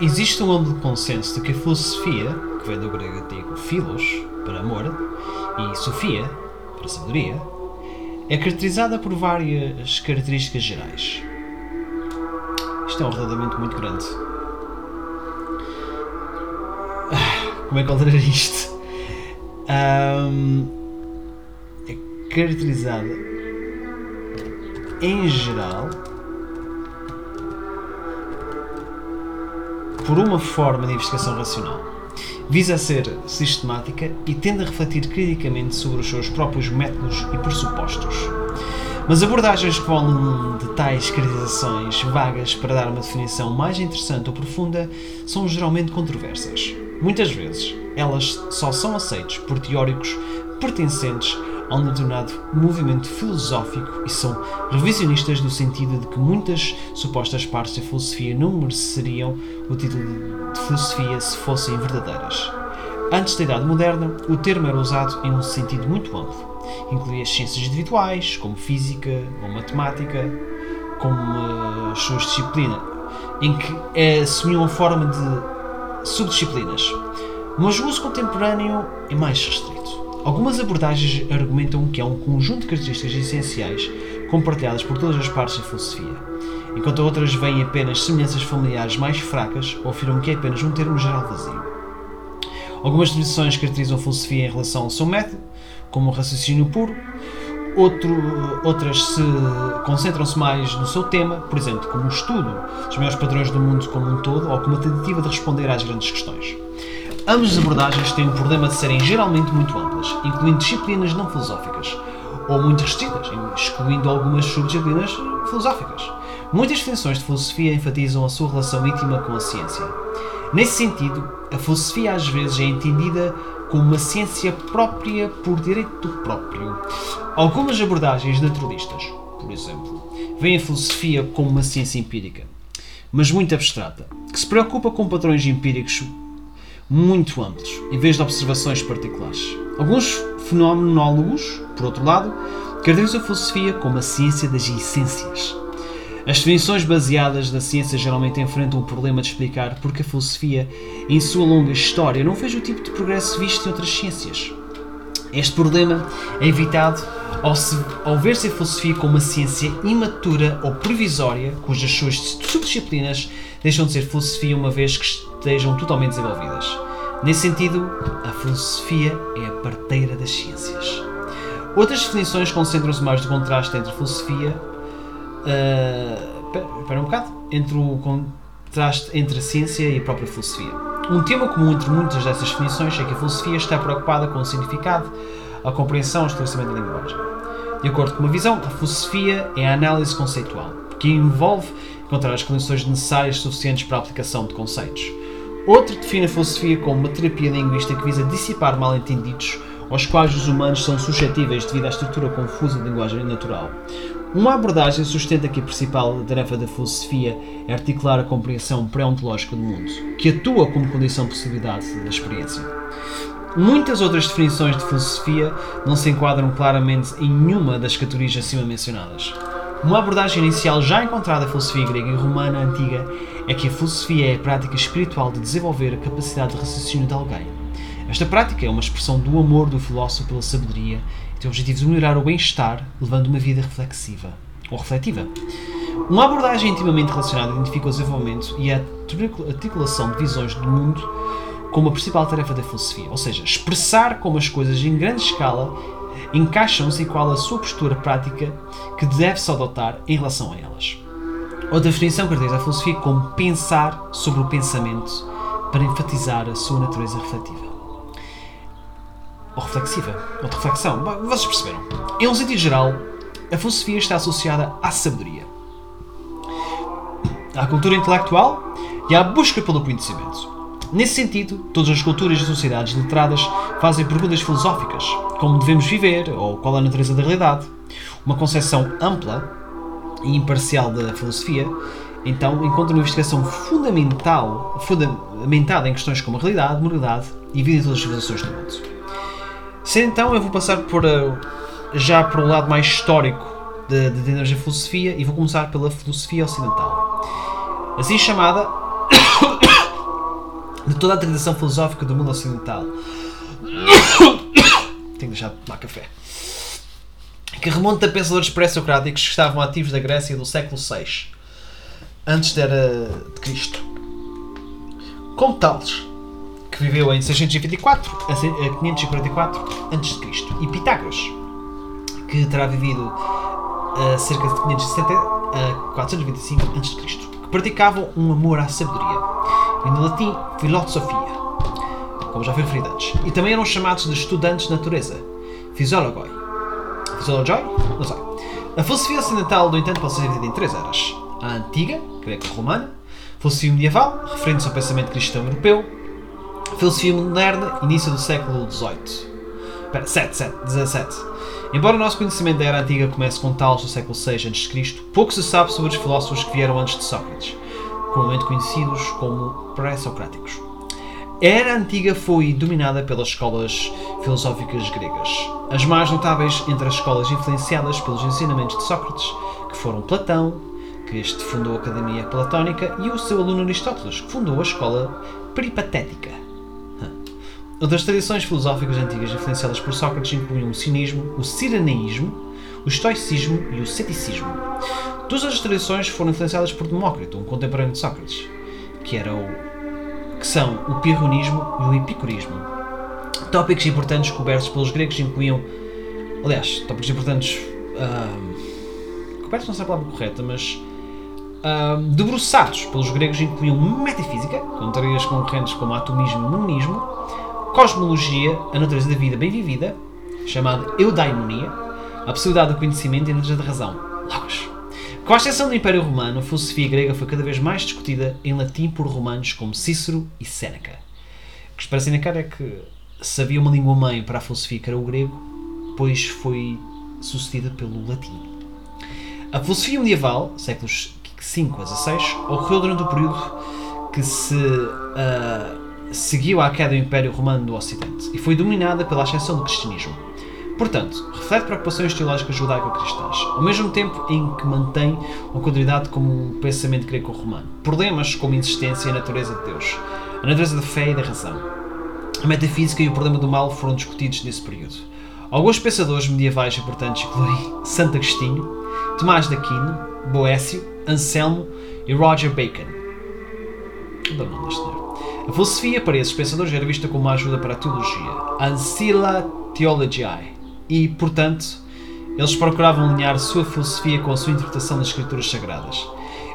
existe um amplo consenso de que a filosofia, que vem do grego antigo philos, para amor, e sofia, para sabedoria, é caracterizada por várias características gerais. Isto é um redondamento muito grande. Ah, Como é que ler isto? Ahm, é caracterizada em geral por uma forma de investigação racional. Visa ser sistemática e tende a refletir criticamente sobre os seus próprios métodos e pressupostos. Mas abordagens que vão de tais caracterizações vagas para dar uma definição mais interessante ou profunda são geralmente controversas. Muitas vezes, elas só são aceitas por teóricos pertencentes a um determinado movimento filosófico e são revisionistas no sentido de que muitas supostas partes da filosofia não mereceriam o título de filosofia se fossem verdadeiras. Antes da Idade Moderna, o termo era usado em um sentido muito amplo. Incluía as ciências individuais, como física ou matemática, como uh, as suas disciplinas, em que eh, assumiam a forma de subdisciplinas. Mas o uso contemporâneo é mais restrito. Algumas abordagens argumentam que é um conjunto de características essenciais compartilhadas por todas as partes da filosofia, enquanto outras veem apenas semelhanças familiares mais fracas ou afirmam que é apenas um termo geral vazio. Algumas definições caracterizam a filosofia em relação ao seu método, como o raciocínio puro, Outro, outras se concentram-se mais no seu tema, por exemplo, como o estudo dos maiores padrões do mundo como um todo ou como a tentativa de responder às grandes questões. Ambas as abordagens têm o problema de serem geralmente muito amplas, incluindo disciplinas não filosóficas, ou muito restritas, excluindo algumas subdisciplinas filosóficas. Muitas definições de filosofia enfatizam a sua relação íntima com a ciência. Nesse sentido, a filosofia às vezes é entendida como uma ciência própria por direito próprio. Algumas abordagens naturalistas, por exemplo, veem a filosofia como uma ciência empírica, mas muito abstrata, que se preocupa com padrões empíricos muito amplos, em vez de observações particulares. Alguns fenomenólogos, por outro lado, caracterizam a filosofia como a ciência das essências. As definições baseadas na ciência geralmente enfrentam o problema de explicar porque a filosofia, em sua longa história, não fez o tipo de progresso visto em outras ciências. Este problema é evitado ao, ao ver-se a filosofia como uma ciência imatura ou provisória, cujas suas subdisciplinas deixam de ser filosofia uma vez que estejam totalmente desenvolvidas. Nesse sentido, a filosofia é a parteira das ciências. Outras definições concentram-se mais no contraste entre filosofia. Uh, espera um bocado. Entre o contraste entre a ciência e a própria filosofia. Um tema comum entre muitas dessas definições é que a filosofia está preocupada com o significado, a compreensão e o esclarecimento da linguagem. De acordo com uma visão, a filosofia é a análise conceitual, que envolve encontrar as condições necessárias suficientes para a aplicação de conceitos. Outro define a filosofia como uma terapia linguística que visa dissipar mal-entendidos aos quais os humanos são suscetíveis devido à estrutura confusa da linguagem natural. Uma abordagem sustenta que a principal tarefa da filosofia é articular a compreensão pré-ontológica do mundo, que atua como condição de possibilidade da experiência. Muitas outras definições de filosofia não se enquadram claramente em nenhuma das categorias acima mencionadas. Uma abordagem inicial já encontrada na filosofia grega e romana antiga é que a filosofia é a prática espiritual de desenvolver a capacidade de raciocínio de alguém. Esta prática é uma expressão do amor do filósofo pela sabedoria e tem o objetivo de melhorar o bem-estar, levando uma vida reflexiva ou refletiva. Uma abordagem intimamente relacionada identifica o desenvolvimento e a articulação de visões do mundo como a principal tarefa da filosofia, ou seja, expressar como as coisas em grande escala encaixam-se e qual a sua postura prática que deve-se adotar em relação a elas. Outra definição caracteriza a filosofia como pensar sobre o pensamento para enfatizar a sua natureza refletiva. Ou reflexiva, ou de reflexão, vocês perceberam. Em um sentido geral, a filosofia está associada à sabedoria, à cultura intelectual e à busca pelo conhecimento. Nesse sentido, todas as culturas e sociedades letradas fazem perguntas filosóficas, como devemos viver ou qual é a natureza da realidade. Uma concepção ampla e imparcial da filosofia, então, encontra uma investigação fundamental, fundamentada em questões como a realidade, moralidade e vida de todas as civilizações do mundo. Se então eu vou passar por, já para o lado mais histórico de, de, filosofia e vou começar pela filosofia ocidental. Assim chamada de toda a tradição filosófica do mundo ocidental. Tenho deixar de tomar café. Que remonta a pensadores pré-socráticos que estavam ativos da Grécia do século VI, antes da era de Cristo. Como Tales, que viveu em 624 a 544 a.C., e Pitágoras, que terá vivido a cerca de 570 a 425 a.C., que praticavam um amor à sabedoria, e no latim, filosofia, como já foi referido antes, e também eram chamados de estudantes de natureza, physiologoi. Physiologoi? Não sei. A filosofia ocidental, no entanto, pode ser dividida em três eras. A antiga, greco-romana, filosofia medieval, referente ao pensamento cristão europeu, filosofia moderna, início do século XVIII. Espera, 7, 7, 17. Embora o nosso conhecimento da Era Antiga comece com Tales do século VI a.C., pouco se sabe sobre os filósofos que vieram antes de Sócrates, comumente conhecidos como pré-socráticos. A Era Antiga foi dominada pelas escolas filosóficas gregas, as mais notáveis entre as escolas influenciadas pelos ensinamentos de Sócrates, que foram Platão, que este fundou a Academia Platónica, e o seu aluno Aristóteles, que fundou a escola peripatética. Outras tradições filosóficas antigas influenciadas por Sócrates incluíam o cinismo, o siraneísmo, o estoicismo e o ceticismo. Todas as tradições foram influenciadas por Demócrito, um contemporâneo de Sócrates, que, era o, que são o pirronismo e o epicurismo. Tópicos importantes cobertos pelos gregos incluíam, aliás, tópicos importantes uh, cobertos não sei a palavra correta, mas uh, debruçados pelos gregos incluíam metafísica, com teorias concorrentes como atomismo e monismo, cosmologia, a natureza da vida bem vivida, chamada eudaimonia, a possibilidade do conhecimento e a natureza da razão, logos. Com a exceção do Império Romano, a filosofia grega foi cada vez mais discutida em latim por romanos como Cícero e Séneca. O que parece indicar é que se havia uma língua-mãe para a filosofia que era o grego, pois foi sucedida pelo latim. A filosofia medieval, séculos V a XVI, ocorreu durante o período que se uh, seguiu à queda do Império Romano do Ocidente e foi dominada pela ascensão do cristianismo. Portanto, reflete preocupações teológicas judaico-cristãs, ao mesmo tempo em que mantém uma continuidade como pensamento greco-romano. Problemas como a existência e a natureza de Deus, a natureza da fé e da razão, a metafísica e o problema do mal foram discutidos nesse período. Alguns pensadores medievais importantes incluem Santo Agostinho, Tomás de Aquino, Boécio, Anselmo e Roger Bacon. Não, não, a filosofia para esses pensadores era vista como uma ajuda para a teologia, Ancilla Theologiae, e, portanto, eles procuravam alinhar sua filosofia com a sua interpretação das escrituras sagradas.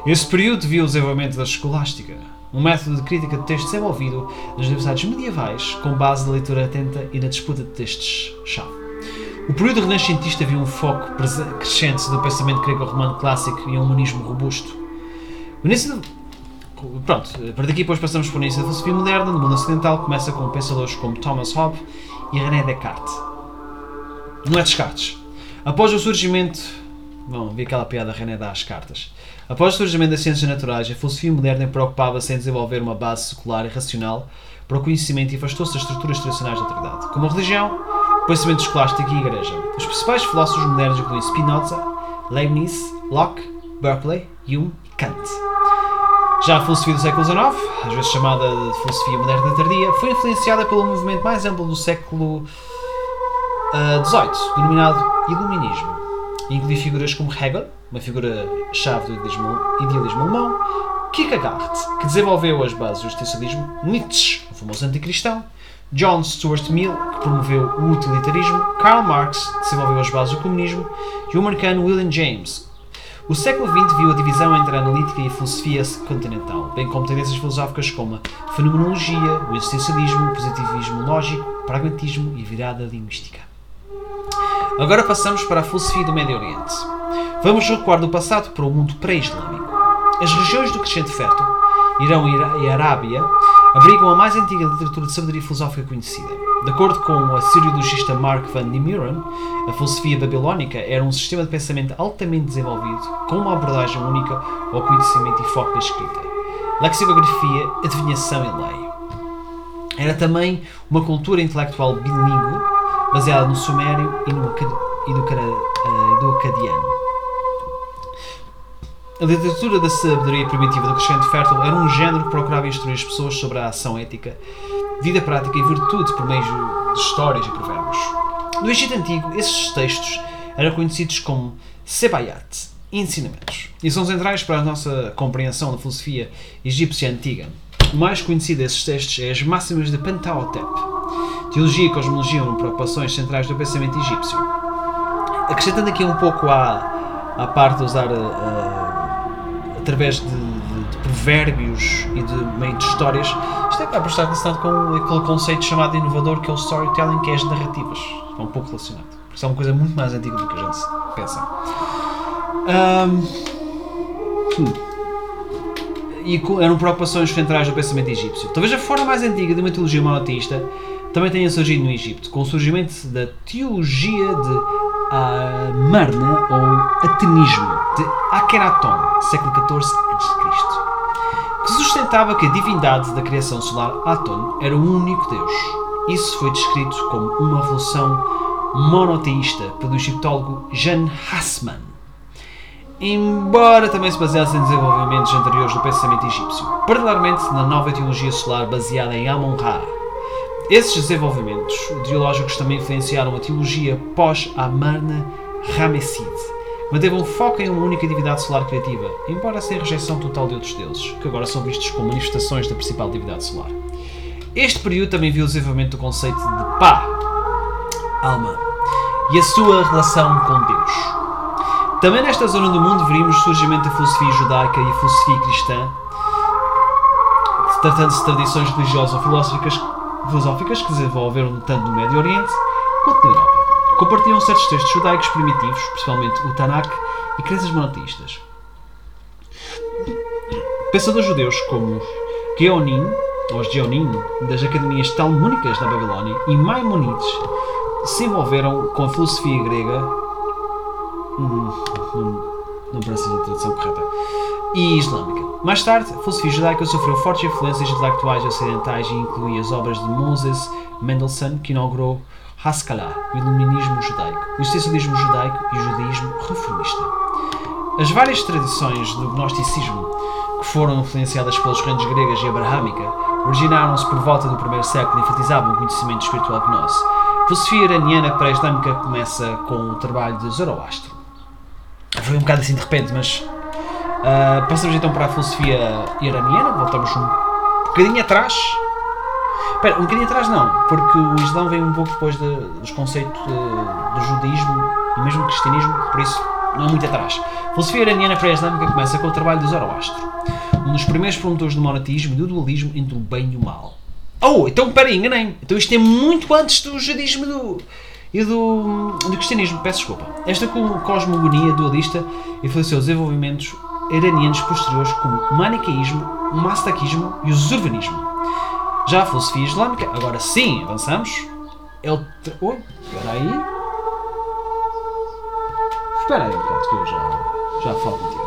Esse período viu o desenvolvimento da escolástica, um método de crítica de texto desenvolvido nas universidades medievais com base na leitura atenta e na disputa de textos-chave. O período renascentista viu um foco crescente do pensamento grego-romano clássico e um humanismo robusto. O início Pronto, para daqui depois passamos por início da filosofia moderna, no mundo ocidental, começa com pensadores como Thomas Hobbes e René Descartes. Não é Descartes. Após o surgimento. Bom, vi aquela piada René das cartas. Após o surgimento das ciências naturais, a filosofia moderna preocupava-se em desenvolver uma base secular e racional para o conhecimento e afastou-se das estruturas tradicionais da autoridade, como a religião, o pensamento escolástico e a igreja. Os principais filósofos modernos incluem Spinoza, Leibniz, Locke, Berkeley, Hume e Kant. Já a filosofia do século XIX, às vezes chamada de filosofia moderna tardia, foi influenciada pelo movimento mais amplo do século XVIII, uh, denominado Iluminismo. Inclui figuras como Hegel, uma figura-chave do idealismo, idealismo alemão, Kierkegaard, que desenvolveu as bases do existencialismo, Nietzsche, o famoso anticristão, John Stuart Mill, que promoveu o utilitarismo, Karl Marx, que desenvolveu as bases do comunismo, e o americano William James, o século XX viu a divisão entre a analítica e a filosofia continental, bem como tendências filosóficas como a fenomenologia, o existencialismo, o positivismo lógico, o pragmatismo e a virada linguística. Agora passamos para a filosofia do Médio Oriente. Vamos recuar do passado para o mundo pré-islâmico. As regiões do crescente fértil, Irão e Arábia, abrigam a mais antiga literatura de sabedoria filosófica conhecida. De acordo com o assiriologista Mark van Nimuren, a filosofia babilónica era um sistema de pensamento altamente desenvolvido, com uma abordagem única ao conhecimento e foco da escrita, lexicografia, adivinhação e lei. Era também uma cultura intelectual bilíngue, baseada no sumério e no, e uh, e do acadiano. A literatura da sabedoria primitiva do crescente fértil era um género que procurava instruir as pessoas sobre a ação ética, vida prática e virtude por meio de histórias e provérbios. No Egito Antigo, esses textos eram conhecidos como Sebayat, ensinamentos, e são centrais para a nossa compreensão da filosofia egípcia antiga. O mais conhecido desses textos é as Máximas de Pantahotep, teologia e cosmologia eram preocupações centrais do pensamento egípcio. Acrescentando aqui um pouco à, à parte de usar uh, através de, de, de, provérbios e de meio de histórias, isto é para estar relacionado com aquele conceito chamado inovador que é o storytelling, que é as narrativas. É um pouco relacionado. Porque é uma coisa muito mais antiga do que a gente pensa. Um. E eram preocupações centrais do pensamento egípcio. Talvez a forma mais antiga de uma teologia monoteísta também tenha surgido no Egito, com o surgimento da teologia de Amarna ou Atenismo, de Akhenaton, século XIV a.C., que sustentava que a divindade da criação solar, Aton, era o único Deus. Isso foi descrito como uma revolução monoteísta pelo egiptólogo Jan Hassman, embora também se baseasse em desenvolvimentos anteriores do pensamento egípcio, particularmente na nova teologia solar baseada em Amon-Ra. Esses desenvolvimentos teológicos também influenciaram a teologia pós-Amarna Ramessid. Manteve um foco em uma única divindade solar criativa, embora sem rejeição total de outros deuses, que agora são vistos como manifestações da principal divindade solar. Este período também viu o desenvolvimento do conceito de Pá, alma, e a sua relação com Deus. Também nesta zona do mundo veríamos o surgimento da filosofia judaica e a filosofia cristã, tratando-se de tradições religiosas ou filosóficas, filosóficas que desenvolveram tanto no Médio Oriente quanto na Europa. Compartilham certos textos judaicos primitivos, principalmente o Tanakh, e crenças monoteístas. Pensadores judeus como Geonim, ou Geonim, das academias talmúnicas da Babilónia, e Maimonides se envolveram com a filosofia grega Hum, não parece a tradução correta. E islâmica. Mais tarde, a filosofia judaica sofreu fortes influências intelectuais ocidentais e inclui as obras de Moses Mendelssohn, que inaugurou Haskalah, o iluminismo judaico, o existencialismo judaico e o judaísmo reformista. As várias tradições do gnosticismo, que foram influenciadas pelas correntes gregas e abraâmica, originaram-se por volta do primeiro século e enfatizavam o conhecimento espiritual gnose. A filosofia iraniana pré-islâmica começa com o trabalho de Zoroastro. Foi um bocado assim de repente, mas. Uh, passamos então para a filosofia iraniana, voltamos um bocadinho atrás. Espera, um bocadinho atrás não, porque o Islão vem um pouco depois de, dos conceitos de, do judaísmo e mesmo do cristianismo, por isso não muito atrás. A filosofia iraniana pré-islâmica começa com o trabalho de Zoroastro, um dos primeiros promotores do monoteísmo e do dualismo entre o bem e o mal. Oh, então espera aí, enganei-me. Então isto é muito antes do judaísmo do, e do, do cristianismo. Peço desculpa. Esta cosmogonia dualista influenciou os desenvolvimentos iranianos posteriores como o manicaísmo, o mastaquismo e o zurvanismo. Já a filosofia islâmica, agora sim, avançamos. É o. Oi, espera aí. Espera aí um bocado que eu já, já falo contigo.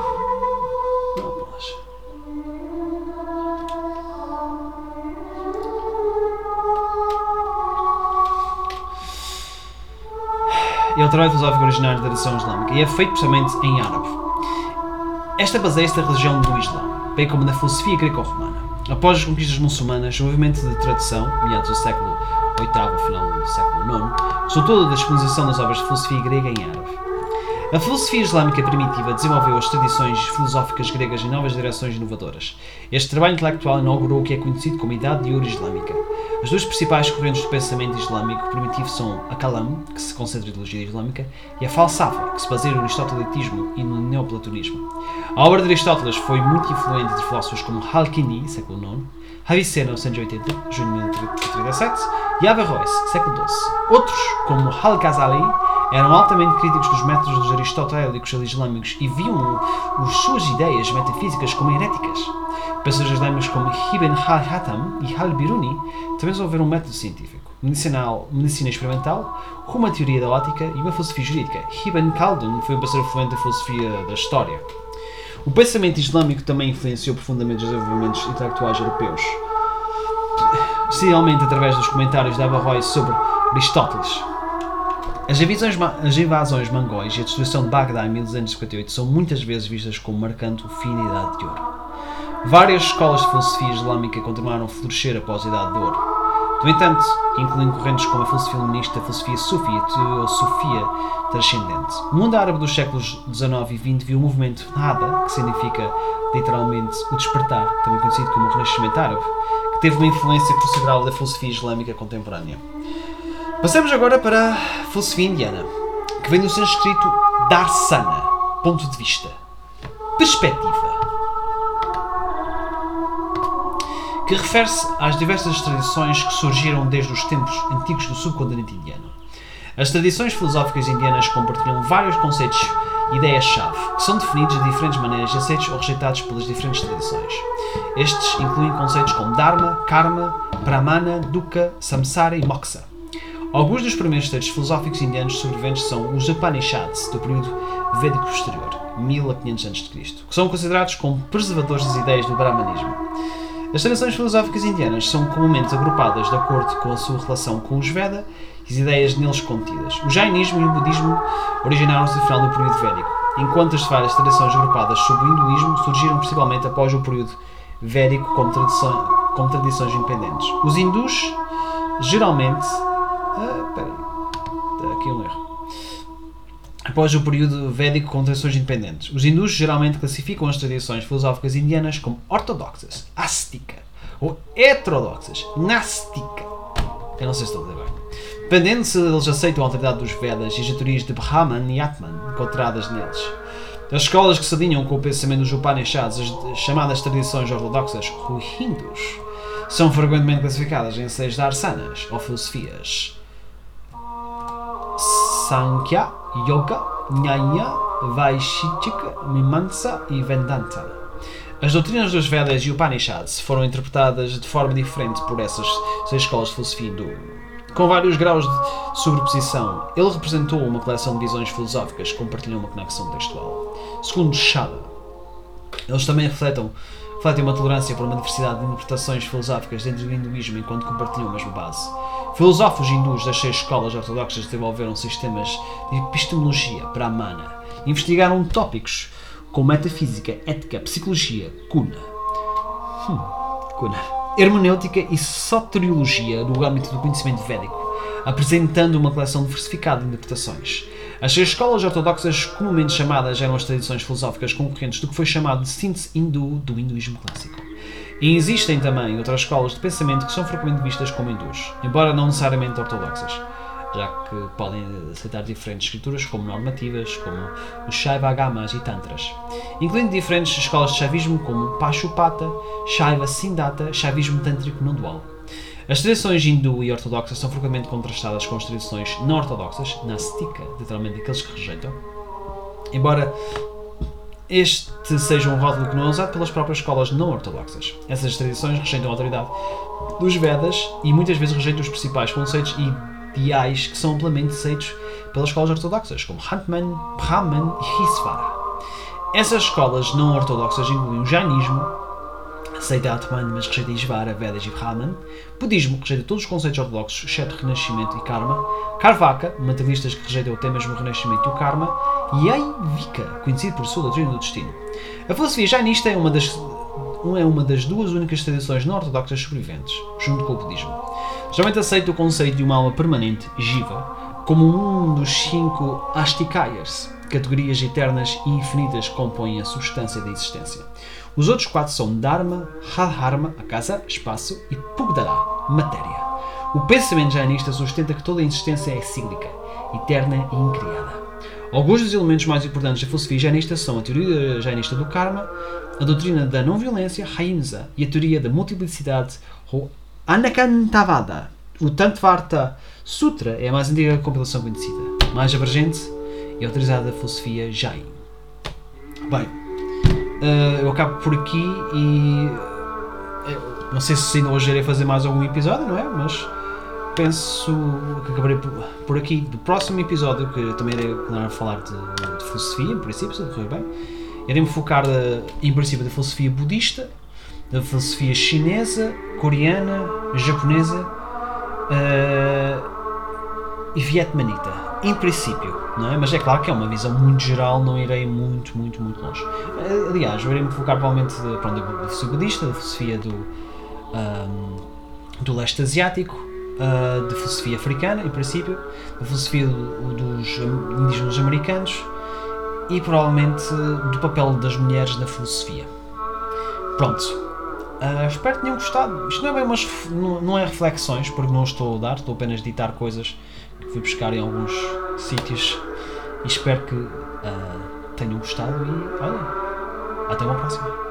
é o trabalho filosófico originário da tradição islâmica e é feito precisamente em árabe. Esta baseia-se na religião do Islã, bem como na filosofia greco-romana. Após as conquistas muçulmanas, o movimento de tradução, meados do século VIII final do século IX, resultou da disponibilização das obras de filosofia grega em árabe. A filosofia islâmica primitiva desenvolveu as tradições filosóficas gregas em novas direções inovadoras. Este trabalho intelectual inaugurou o que é conhecido como Idade de Ouro Islâmica, as duas principais correntes do pensamento islâmico primitivo são a Kalam, que se concentra em ideologia islâmica, e a Falsafa, que se baseia no aristotelitismo e no neoplatonismo. A obra de Aristóteles foi muito influente de filósofos como Al-Kindi, século IX, Avicena, 180, junho de 1937, e Averroes, século XII. Outros, como Al-Ghazali, eram altamente críticos dos métodos aristotélicos islâmicos e viam as suas ideias metafísicas como heréticas. Pensadores islâmicos como Ibn al-Hatam e al-Biruni também desenvolveram um método científico, medicinal, medicina experimental, uma teoria da ótica e uma filosofia jurídica. Ibn Khaldun foi um pensador fluente da filosofia da história. O pensamento islâmico também influenciou profundamente os desenvolvimentos intelectuais europeus, especialmente através dos comentários de Averroes sobre Aristóteles. As as invasões mongóis e a destruição de Bagdá em 1258 são muitas vezes vistas como marcando o fim da Idade de Ouro. Várias escolas de filosofia islâmica continuaram a florescer após a Idade de Ouro. No entanto, incluindo correntes como a filosofia humanista, a filosofia sufi e a teosofia transcendente. O mundo árabe dos séculos XIX e XX viu o movimento Nada, que significa literalmente o despertar, também conhecido como o Renascimento Árabe, que teve uma influência considerável da filosofia islâmica contemporânea. Passamos agora para a filosofia indiana, que vem do sânscrito Darsana, ponto de vista, perspectiva. Que refere-se às diversas tradições que surgiram desde os tempos antigos do subcontinente indiano. As tradições filosóficas indianas compartilham vários conceitos e ideias-chave, que são definidos de diferentes maneiras e aceitos ou rejeitados pelas diferentes tradições. Estes incluem conceitos como Dharma, Karma, Brahmana, Dukkha, Samsara e Moksha. Alguns dos primeiros textos filosóficos indianos sobreviventes são os Upanishads, do período Védico posterior, 1500 a.C., que são considerados como preservadores das ideias do Brahmanismo. As tradições filosóficas indianas são comumente agrupadas de acordo com a sua relação com os Veda e as ideias neles contidas. O Jainismo e o Budismo originaram-se no final do período Védico, enquanto as várias tradições agrupadas sob o hinduísmo surgiram principalmente após o período Védico como, tradição, como tradições independentes. Os hindus geralmente. Ah, peraí. Aqui um erro após o período védico com tradições independentes. Os hindus geralmente classificam as tradições filosóficas indianas como ortodoxas, ástica, ou heterodoxas, nástica. Eu não sei se estou a dizer bem. Dependendo se eles aceitam a autoridade dos Vedas e as teorias de Brahman e Atman encontradas neles. As escolas que se alinham com o pensamento dos Upanishads, as chamadas tradições ortodoxas, ou hindus, são frequentemente classificadas em seis darsanas, ou filosofias. Sankhya, Yoga, Nyaya, Vaisheshika, Mimamsa e Vedanta. As doutrinas dos Vedas e Upanishads foram interpretadas de forma diferente por essas seis escolas de filosofia hindu. Com vários graus de sobreposição, ele representou uma coleção de visões filosóficas que compartilham uma conexão textual. Segundo Shala, eles também refletem, refletem uma tolerância por uma diversidade de interpretações filosóficas dentro do hinduísmo enquanto compartilham a mesma base. Filósofos hindus das seis escolas ortodoxas desenvolveram sistemas de epistemologia brahmana. Investigaram tópicos como metafísica, ética, psicologia, kuna, hum, kuna hermenêutica e soteriologia no âmbito do conhecimento védico, apresentando uma coleção diversificada de interpretações. As seis escolas ortodoxas, comumente chamadas, eram as tradições filosóficas concorrentes do que foi chamado de síntese hindu do hinduísmo clássico. E existem também outras escolas de pensamento que são frequentemente vistas como hindus, embora não necessariamente ortodoxas, já que podem aceitar diferentes escrituras como normativas, como os Shaiva Agamas e Tantras, incluindo diferentes escolas de Shaivismo como Pashupata, Shaiva Sindata, Shaivismo Tântrico não dual. As tradições hindu e ortodoxas são frequentemente contrastadas com as tradições não ortodoxas, Nastika, literalmente aqueles que rejeitam, embora este seja um rótulo que não é usado pelas próprias escolas não ortodoxas. Essas tradições rejeitam a autoridade dos Vedas e muitas vezes rejeitam os principais conceitos e ideais que são amplamente aceitos pelas escolas ortodoxas, como Hatman, Brahman e Hisvara. Essas escolas não ortodoxas incluem o Jainismo, aceita Atman, mas rejeita Ishvara, Vedas e Brahman. Budismo rejeita todos os conceitos ortodoxos, exceto Renascimento e Karma. Karvaka, materialistas que rejeitam até mesmo o Renascimento e o Karma. Aivika, conhecido por sua doutrina do destino. A filosofia jainista é uma das, é uma das duas únicas tradições não ortodoxas sobreviventes, junto com o budismo. Geralmente aceita o conceito de uma alma permanente, Jiva, como um dos cinco Astikayas, categorias eternas e infinitas que compõem a substância da existência. Os outros quatro são Dharma, Hadharma, a casa, espaço, e Pugdara, matéria. O pensamento jainista sustenta que toda a existência é cíclica, eterna e incriada. Alguns dos elementos mais importantes da filosofia jainista são a teoria jainista do karma, a doutrina da não-violência, Haimsa, e a teoria da multiplicidade, ou Anakantavada. O Tantvarta Sutra é a mais antiga compilação conhecida, mais abrangente e autorizada da filosofia Jain. Bem, Uh, eu acabo por aqui e. Uh, não sei se ainda hoje irei fazer mais algum episódio, não é? Mas penso que acabarei por, aqui. Do próximo episódio, que também irei falar de, de filosofia, em princípio, se correr bem, irei-me focar de, em princípio da filosofia budista, da filosofia chinesa, coreana, japonesa uh, e vietnamita em princípio, não é? Mas é claro que é uma visão muito geral, não irei muito, muito, muito longe. Eh, Aliás, eu irei me focar provavelmente da filosofia budista, da filosofia do, ahm, do leste asiático, ah, da filosofia africana, em princípio, da filosofia do- dos indígenas americanos e provavelmente do papel das mulheres na filosofia. Pronto. Ah, espero que tenham gostado. Isto não é bem umas, não, é reflexões, porque não estou a dar, estou apenas a ditar coisas que fui buscar em alguns sítios e espero que ah, tenham gostado e olha, até uma próxima.